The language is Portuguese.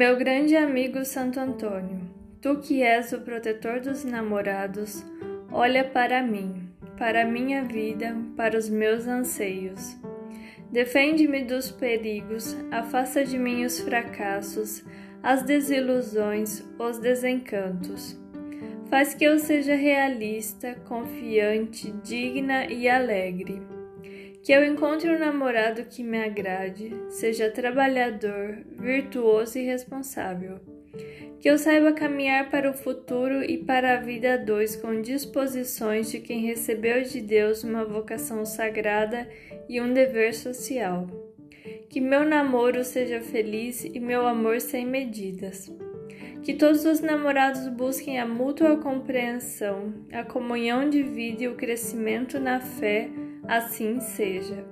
Meu grande amigo Santo Antônio, tu que és o protetor dos namorados, olha para mim, para minha vida, para os meus anseios. Defende-me dos perigos, afasta de mim os fracassos, as desilusões, os desencantos. Faz que eu seja realista, confiante, digna e alegre que eu encontre um namorado que me agrade, seja trabalhador, virtuoso e responsável. Que eu saiba caminhar para o futuro e para a vida a dois com disposições de quem recebeu de Deus uma vocação sagrada e um dever social. Que meu namoro seja feliz e meu amor sem medidas. Que todos os namorados busquem a mútua compreensão, a comunhão de vida e o crescimento na fé assim seja.